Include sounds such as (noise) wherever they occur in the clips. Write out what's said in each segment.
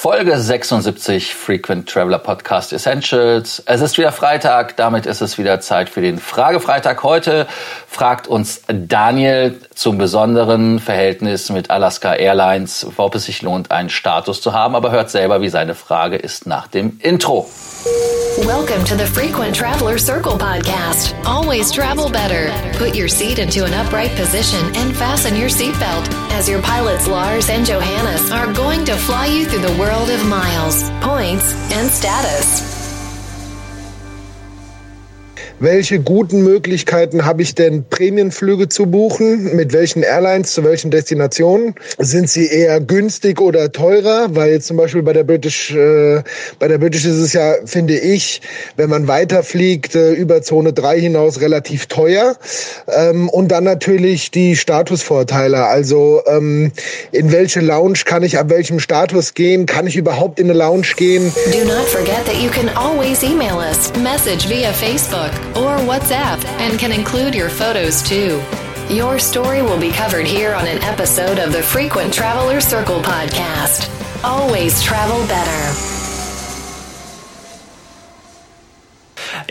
Folge 76 Frequent Traveler Podcast Essentials. Es ist wieder Freitag, damit ist es wieder Zeit für den Fragefreitag. Heute fragt uns Daniel zum besonderen Verhältnis mit Alaska Airlines, ob es sich lohnt, einen Status zu haben, aber hört selber, wie seine Frage ist nach dem Intro. Welcome to the Frequent Traveler Circle podcast. Always travel better. Put your seat into an upright position and fasten your seatbelt as your pilots Lars and Johannes are going to fly you through the world of miles, points, and status. Welche guten Möglichkeiten habe ich denn, Prämienflüge zu buchen? Mit welchen Airlines, zu welchen Destinationen? Sind sie eher günstig oder teurer? Weil zum Beispiel bei der British, äh, bei der British ist es ja, finde ich, wenn man weiterfliegt, äh, über Zone 3 hinaus relativ teuer. Ähm, und dann natürlich die Statusvorteile. Also ähm, in welche Lounge kann ich ab welchem Status gehen? Kann ich überhaupt in eine Lounge gehen? Do not forget that you can always email us, message via Facebook or WhatsApp and can include your photos too. Your story will be covered here on an episode of the Frequent Traveler Circle podcast. Always travel better.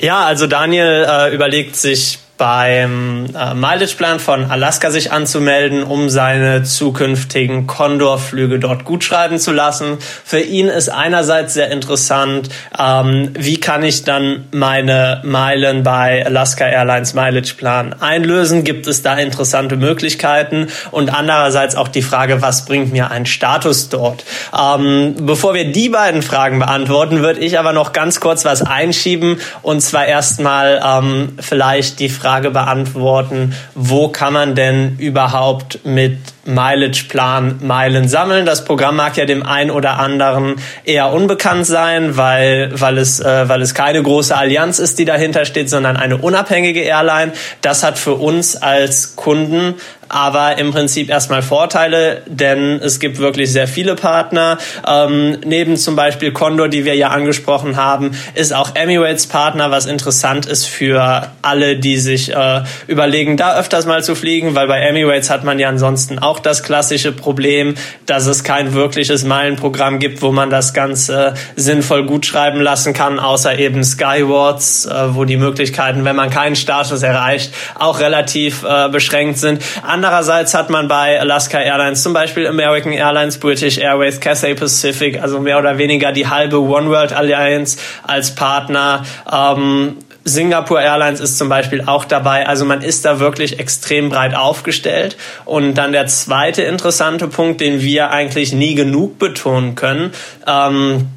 Ja, also Daniel äh, überlegt sich beim äh, Mileageplan von Alaska sich anzumelden, um seine zukünftigen Condor-Flüge dort gutschreiben zu lassen. Für ihn ist einerseits sehr interessant, ähm, wie kann ich dann meine Meilen bei Alaska Airlines Mileageplan einlösen? Gibt es da interessante Möglichkeiten? Und andererseits auch die Frage, was bringt mir ein Status dort? Ähm, bevor wir die beiden Fragen beantworten, würde ich aber noch ganz kurz was einschieben und zwar erstmal ähm, vielleicht die Frage, Frage beantworten, wo kann man denn überhaupt mit Mileageplan Meilen sammeln. Das Programm mag ja dem einen oder anderen eher unbekannt sein, weil, weil, es, äh, weil es keine große Allianz ist, die dahinter steht, sondern eine unabhängige Airline. Das hat für uns als Kunden aber im Prinzip erstmal Vorteile, denn es gibt wirklich sehr viele Partner. Ähm, neben zum Beispiel Condor, die wir ja angesprochen haben, ist auch Emirates Partner, was interessant ist für alle, die sich äh, überlegen, da öfters mal zu fliegen, weil bei Emirates hat man ja ansonsten auch das klassische Problem, dass es kein wirkliches Meilenprogramm gibt, wo man das Ganze sinnvoll gut schreiben lassen kann, außer eben Skywards, äh, wo die Möglichkeiten, wenn man keinen Status erreicht, auch relativ äh, beschränkt sind. Andererseits hat man bei Alaska Airlines zum Beispiel American Airlines, British Airways, Cathay Pacific, also mehr oder weniger die halbe One World Alliance als Partner. Ähm, Singapore Airlines ist zum Beispiel auch dabei. Also man ist da wirklich extrem breit aufgestellt. Und dann der zweite interessante Punkt, den wir eigentlich nie genug betonen können. Ähm,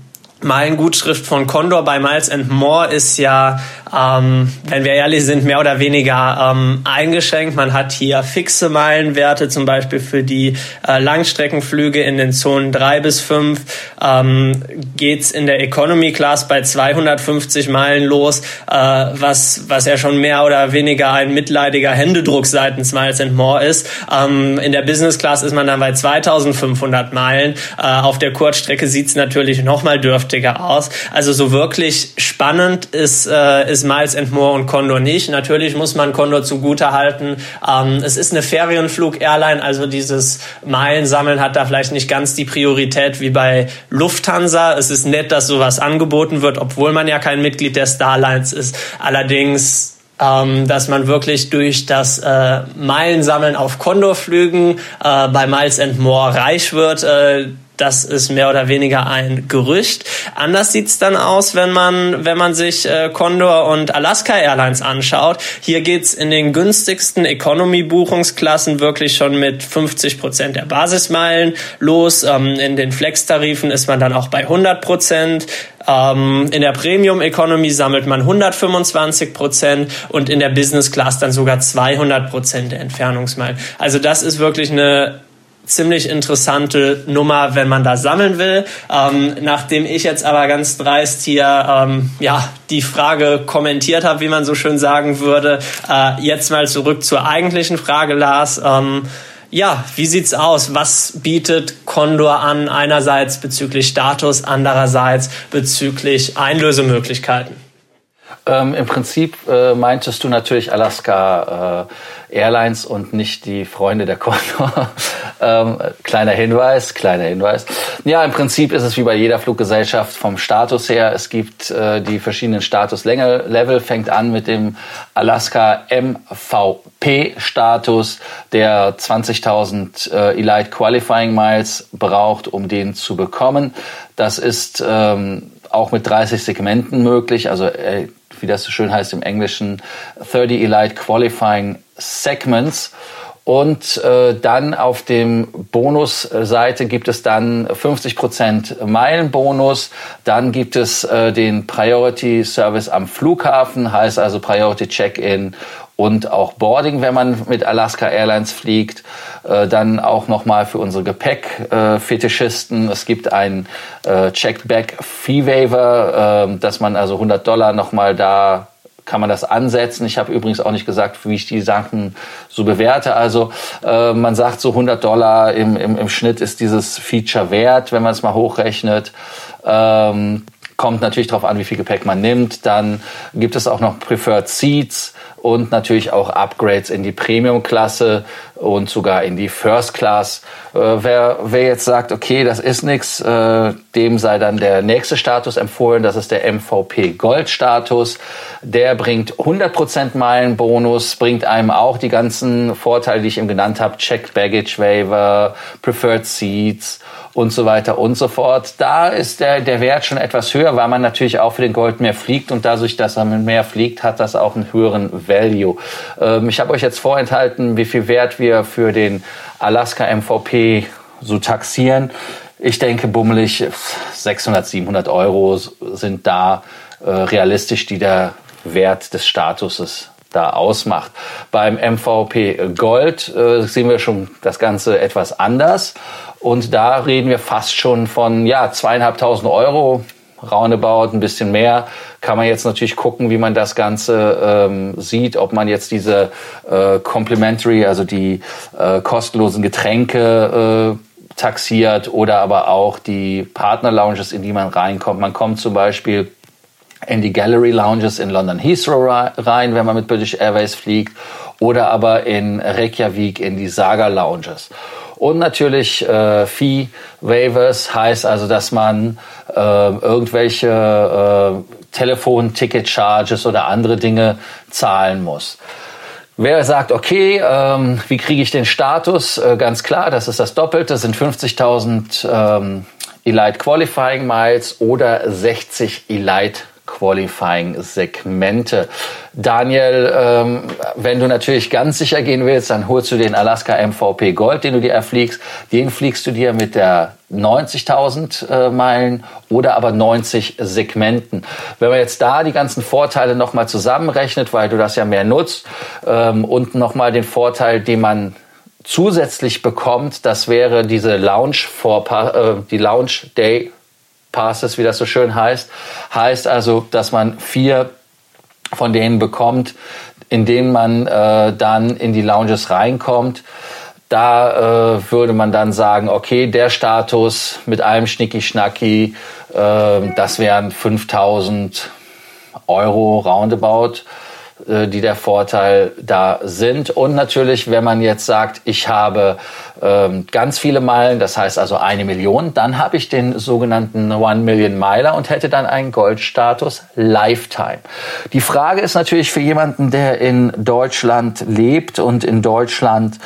Meilengutschrift von Condor bei Miles and More ist ja ähm, wenn wir ehrlich sind, mehr oder weniger ähm, eingeschränkt. Man hat hier fixe Meilenwerte, zum Beispiel für die äh, Langstreckenflüge in den Zonen drei bis fünf ähm, geht's in der Economy Class bei 250 Meilen los, äh, was, was ja schon mehr oder weniger ein mitleidiger Händedruck seitens Miles and More ist. Ähm, in der Business Class ist man dann bei 2500 Meilen. Äh, auf der Kurzstrecke sieht's natürlich noch mal dürftiger aus. Also so wirklich spannend ist, äh, ist Miles and More und Condor nicht. Natürlich muss man Condor zugute halten. Ähm, es ist eine Ferienflug-Airline, also dieses Meilensammeln hat da vielleicht nicht ganz die Priorität wie bei Lufthansa. Es ist nett, dass sowas angeboten wird, obwohl man ja kein Mitglied der Starlines ist. Allerdings ähm, dass man wirklich durch das äh, Meilensammeln auf Condorflügen äh, bei Miles and More reich wird. Äh, das ist mehr oder weniger ein Gerücht. Anders sieht's dann aus, wenn man, wenn man sich äh, Condor und Alaska Airlines anschaut. Hier geht's in den günstigsten Economy-Buchungsklassen wirklich schon mit 50 Prozent der Basismeilen los. Ähm, in den Flex-Tarifen ist man dann auch bei 100 Prozent. Ähm, in der Premium Economy sammelt man 125 Prozent und in der Business Class dann sogar 200 Prozent der Entfernungsmeilen. Also das ist wirklich eine ziemlich interessante Nummer, wenn man da sammeln will. Ähm, nachdem ich jetzt aber ganz dreist hier ähm, ja die Frage kommentiert habe, wie man so schön sagen würde, äh, jetzt mal zurück zur eigentlichen Frage, Lars. Ähm, ja, wie sieht's aus? Was bietet Condor an? Einerseits bezüglich Status, andererseits bezüglich Einlösemöglichkeiten. Ähm, Im Prinzip äh, meintest du natürlich Alaska äh, Airlines und nicht die Freunde der Condor. (laughs) ähm, kleiner Hinweis, kleiner Hinweis. Ja, im Prinzip ist es wie bei jeder Fluggesellschaft vom Status her. Es gibt äh, die verschiedenen Status-Level, fängt an mit dem Alaska MVP-Status, der 20.000 äh, Elite Qualifying Miles braucht, um den zu bekommen. Das ist ähm, auch mit 30 Segmenten möglich, also äh, wie das so schön heißt im Englischen, 30 Elite Qualifying Segments. Und äh, dann auf dem Bonusseite gibt es dann 50% Meilenbonus. Dann gibt es äh, den Priority Service am Flughafen, heißt also Priority Check-in und auch Boarding, wenn man mit Alaska Airlines fliegt. Äh, dann auch nochmal für unsere Gepäck-Fetischisten. es gibt ein äh, Checkback Fee Waiver, äh, dass man also 100 Dollar nochmal da kann man das ansetzen. Ich habe übrigens auch nicht gesagt, wie ich die Sachen so bewerte. Also äh, man sagt so 100 Dollar im, im, im Schnitt ist dieses Feature wert, wenn man es mal hochrechnet. Ähm, kommt natürlich darauf an, wie viel Gepäck man nimmt. Dann gibt es auch noch Preferred Seats und natürlich auch Upgrades in die Premium-Klasse und sogar in die First Class. Äh, wer, wer jetzt sagt, okay, das ist nichts, äh, dem sei dann der nächste Status empfohlen. Das ist der MVP Gold Status. Der bringt 100% Meilenbonus, bringt einem auch die ganzen Vorteile, die ich ihm genannt habe, Checked Baggage Waiver, Preferred Seats und so weiter und so fort. Da ist der, der Wert schon etwas höher, weil man natürlich auch für den Gold mehr fliegt und dadurch, dass man mehr fliegt, hat das auch einen höheren Value. Ähm, ich habe euch jetzt vorenthalten, wie viel Wert wir für den Alaska MVP so taxieren. Ich denke, bummelig 600, 700 Euro sind da äh, realistisch, die der Wert des Statuses da ausmacht. Beim MVP Gold äh, sehen wir schon das Ganze etwas anders. Und da reden wir fast schon von ja, zweieinhalbtausend Euro, roundabout, ein bisschen mehr. Kann man jetzt natürlich gucken, wie man das Ganze ähm, sieht, ob man jetzt diese äh, Complimentary, also die äh, kostenlosen Getränke äh, taxiert oder aber auch die Partner-Lounges, in die man reinkommt. Man kommt zum Beispiel in die Gallery Lounges in London Heathrow rein, wenn man mit British Airways fliegt, oder aber in Reykjavik in die Saga Lounges. Und natürlich äh, Fee Waivers heißt also, dass man äh, irgendwelche äh, Telefon-Ticket-Charges oder andere Dinge zahlen muss. Wer sagt, okay, ähm, wie kriege ich den Status? Äh, ganz klar, das ist das Doppelte, sind 50.000 ähm, Elite Qualifying Miles oder 60 Elite Qualifying-Segmente. Daniel, ähm, wenn du natürlich ganz sicher gehen willst, dann holst du den Alaska MVP Gold, den du dir erfliegst. Den fliegst du dir mit der 90.000 äh, Meilen oder aber 90 Segmenten. Wenn man jetzt da die ganzen Vorteile nochmal zusammenrechnet, weil du das ja mehr nutzt ähm, und nochmal den Vorteil, den man zusätzlich bekommt, das wäre diese Lounge, äh, die Lounge Day Passes, wie das so schön heißt. Heißt also, dass man vier von denen bekommt, in denen man äh, dann in die Lounges reinkommt. Da äh, würde man dann sagen, okay, der Status mit allem Schnicki-Schnacki, äh, das wären 5000 Euro roundabout. Äh, die der Vorteil da sind. Und natürlich, wenn man jetzt sagt, ich habe ganz viele Meilen, das heißt also eine Million, dann habe ich den sogenannten One Million Miler und hätte dann einen Goldstatus Lifetime. Die Frage ist natürlich für jemanden, der in Deutschland lebt und in Deutschland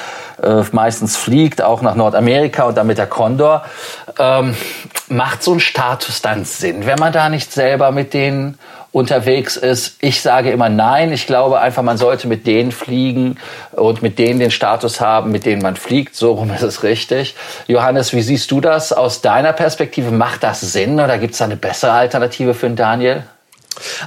äh, meistens fliegt, auch nach Nordamerika und dann mit der Condor, ähm, macht so ein Status dann Sinn, wenn man da nicht selber mit denen unterwegs ist. Ich sage immer nein. Ich glaube einfach, man sollte mit denen fliegen und mit denen den Status haben, mit denen man fliegt. So rum ist es richtig. Johannes, wie siehst du das aus deiner Perspektive? Macht das Sinn oder gibt es eine bessere Alternative für den Daniel?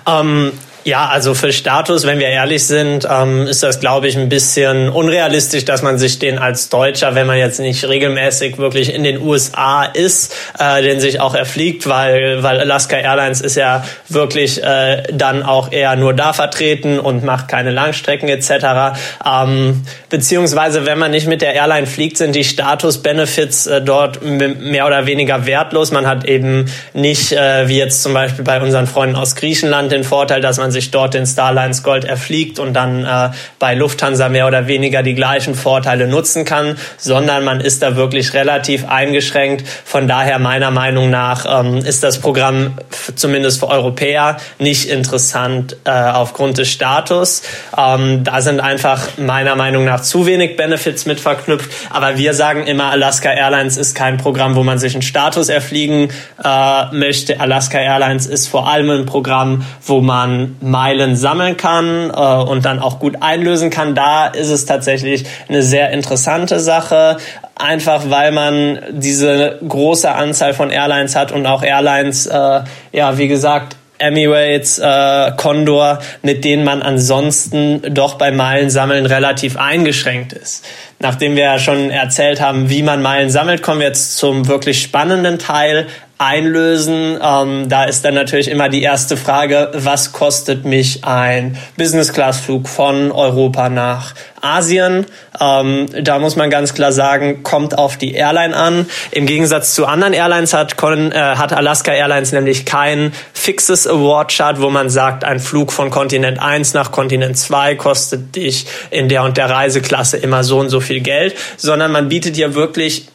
Ähm, ja, also für Status, wenn wir ehrlich sind, ähm, ist das, glaube ich, ein bisschen unrealistisch, dass man sich den als Deutscher, wenn man jetzt nicht regelmäßig wirklich in den USA ist, äh, den sich auch erfliegt, weil, weil Alaska Airlines ist ja wirklich äh, dann auch eher nur da vertreten und macht keine Langstrecken etc. Ähm, beziehungsweise, wenn man nicht mit der Airline fliegt, sind die Status-Benefits äh, dort mehr oder weniger wertlos. Man hat eben nicht, äh, wie jetzt zum Beispiel bei unseren Freunden aus Griechenland, den Vorteil, dass man man sich dort den Starlines Gold erfliegt und dann äh, bei Lufthansa mehr oder weniger die gleichen Vorteile nutzen kann, sondern man ist da wirklich relativ eingeschränkt. Von daher meiner Meinung nach ähm, ist das Programm zumindest für Europäer nicht interessant äh, aufgrund des Status. Ähm, da sind einfach meiner Meinung nach zu wenig Benefits mit verknüpft. Aber wir sagen immer, Alaska Airlines ist kein Programm, wo man sich einen Status erfliegen äh, möchte. Alaska Airlines ist vor allem ein Programm, wo man Meilen sammeln kann äh, und dann auch gut einlösen kann. Da ist es tatsächlich eine sehr interessante Sache einfach weil man diese große Anzahl von Airlines hat und auch Airlines, äh, ja, wie gesagt, Emirates, äh, Condor, mit denen man ansonsten doch bei Meilensammeln relativ eingeschränkt ist. Nachdem wir ja schon erzählt haben, wie man Meilen sammelt, kommen wir jetzt zum wirklich spannenden Teil, einlösen. Ähm, da ist dann natürlich immer die erste Frage, was kostet mich ein Business-Class-Flug von Europa nach Asien? Ähm, da muss man ganz klar sagen, kommt auf die Airline an. Im Gegensatz zu anderen Airlines hat, äh, hat Alaska Airlines nämlich kein fixes Award-Chart, wo man sagt, ein Flug von Kontinent 1 nach Kontinent 2 kostet dich in der und der Reiseklasse immer so und so viel Geld, sondern man bietet hier wirklich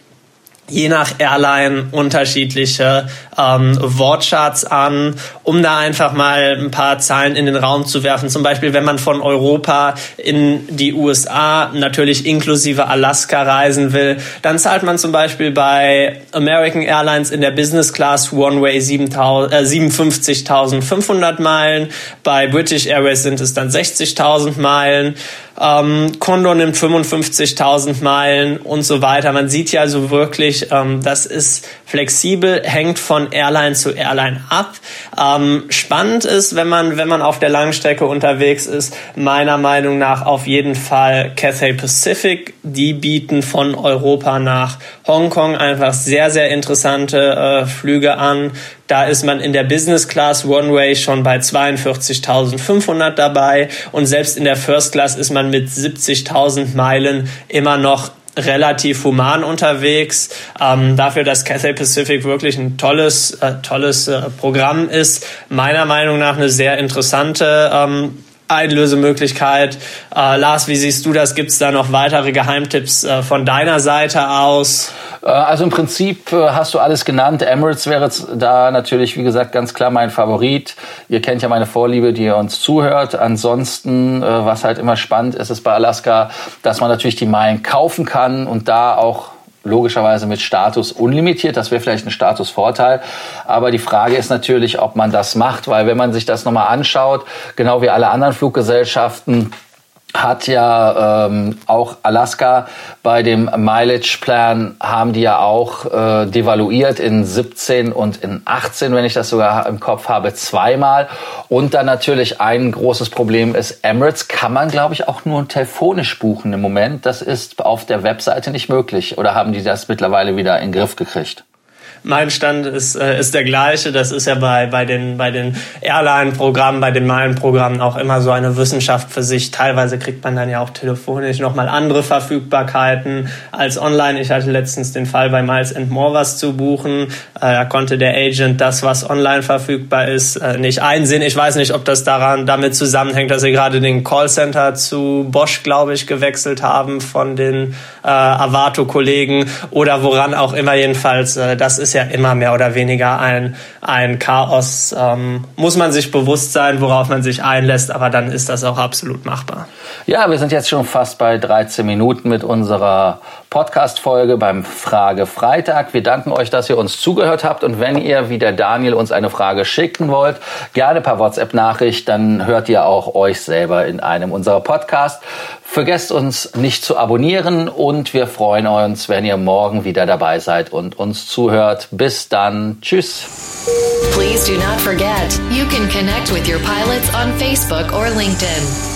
je nach Airline unterschiedliche ähm, Wortcharts an, um da einfach mal ein paar Zahlen in den Raum zu werfen. Zum Beispiel, wenn man von Europa in die USA natürlich inklusive Alaska reisen will, dann zahlt man zum Beispiel bei American Airlines in der Business Class One Way 57.500 Meilen, bei British Airways sind es dann 60.000 Meilen. Ähm, Condor nimmt 55.000 Meilen und so weiter. Man sieht ja so wirklich, ähm, das ist flexibel, hängt von Airline zu Airline ab. Ähm, spannend ist, wenn man, wenn man auf der Langstrecke unterwegs ist, meiner Meinung nach auf jeden Fall Cathay Pacific. Die bieten von Europa nach Hongkong einfach sehr, sehr interessante äh, Flüge an. Da ist man in der Business Class One Way schon bei 42.500 dabei und selbst in der First Class ist man mit 70.000 Meilen immer noch relativ human unterwegs. Ähm, dafür, dass Cathay Pacific wirklich ein tolles, äh, tolles äh, Programm ist, meiner Meinung nach eine sehr interessante ähm, Einlösemöglichkeit. Äh, Lars, wie siehst du das? Gibt es da noch weitere Geheimtipps äh, von deiner Seite aus? Äh, also im Prinzip äh, hast du alles genannt. Emirates wäre da natürlich, wie gesagt, ganz klar mein Favorit. Ihr kennt ja meine Vorliebe, die ihr uns zuhört. Ansonsten, äh, was halt immer spannend ist, ist bei Alaska, dass man natürlich die Meilen kaufen kann und da auch logischerweise mit Status unlimitiert. Das wäre vielleicht ein Statusvorteil. Aber die Frage ist natürlich, ob man das macht, weil wenn man sich das nochmal anschaut, genau wie alle anderen Fluggesellschaften, hat ja ähm, auch Alaska bei dem Mileage Plan haben die ja auch äh, devaluiert in 17 und in 18, wenn ich das sogar im Kopf habe, zweimal. Und dann natürlich ein großes Problem ist, Emirates kann man, glaube ich, auch nur telefonisch buchen im Moment. Das ist auf der Webseite nicht möglich. Oder haben die das mittlerweile wieder in den Griff gekriegt? Mein Stand ist, äh, ist der gleiche. Das ist ja bei, bei den, bei den Airline-Programmen, bei den Meilen-Programmen auch immer so eine Wissenschaft für sich. Teilweise kriegt man dann ja auch telefonisch nochmal andere Verfügbarkeiten als online. Ich hatte letztens den Fall bei Miles and More was zu buchen. Äh, da konnte der Agent das, was online verfügbar ist, äh, nicht einsehen. Ich weiß nicht, ob das daran damit zusammenhängt, dass sie gerade den Callcenter zu Bosch, glaube ich, gewechselt haben von den äh, Avato-Kollegen oder woran auch immer jedenfalls. Äh, das ist ja immer mehr oder weniger ein, ein Chaos. Ähm, muss man sich bewusst sein, worauf man sich einlässt, aber dann ist das auch absolut machbar. Ja, wir sind jetzt schon fast bei 13 Minuten mit unserer Podcast-Folge beim Frage Freitag. Wir danken euch, dass ihr uns zugehört habt und wenn ihr, wie der Daniel, uns eine Frage schicken wollt, gerne per WhatsApp-Nachricht, dann hört ihr auch euch selber in einem unserer Podcasts. Vergesst uns nicht zu abonnieren und wir freuen uns, wenn ihr morgen wieder dabei seid und uns zuhört. Bis dann. Tschüss. Please do not forget, you can connect with your pilots on Facebook or LinkedIn.